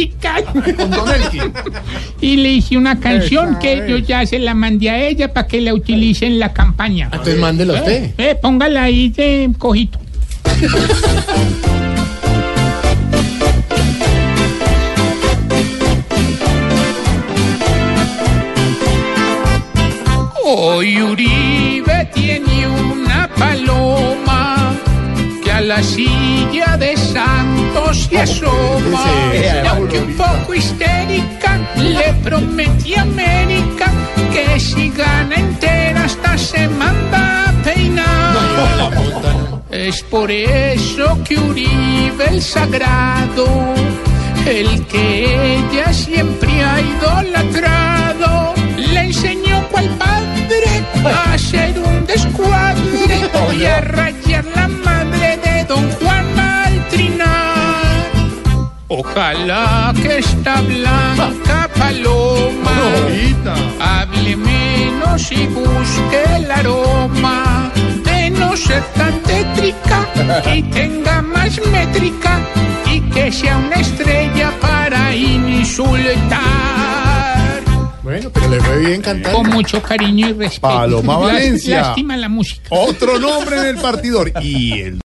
musical. Con Don Elkin. Y le hice una canción que yo ya se la mandé a ella para que la utilice en la campaña. Entonces mándela usted. Eh, póngala ahí de cojito. Hoy Uribe tiene una paloma que a la silla de Santos se asoma. Histérica, le prometí a América que si gana entera hasta se manda a peinar. Es por eso que Uribe el sagrado, el que ella siempre ha idolatrado, le enseñó cual padre a hacer un descuadre Ojalá que esta blanca paloma hable menos y busque el aroma de no ser tan tétrica y tenga más métrica y que sea una estrella para insultar. Bueno, pero le fue bien cantando. Con mucho cariño y respeto. Paloma Valencia. Lástima la música. Otro nombre en el partidor. Y el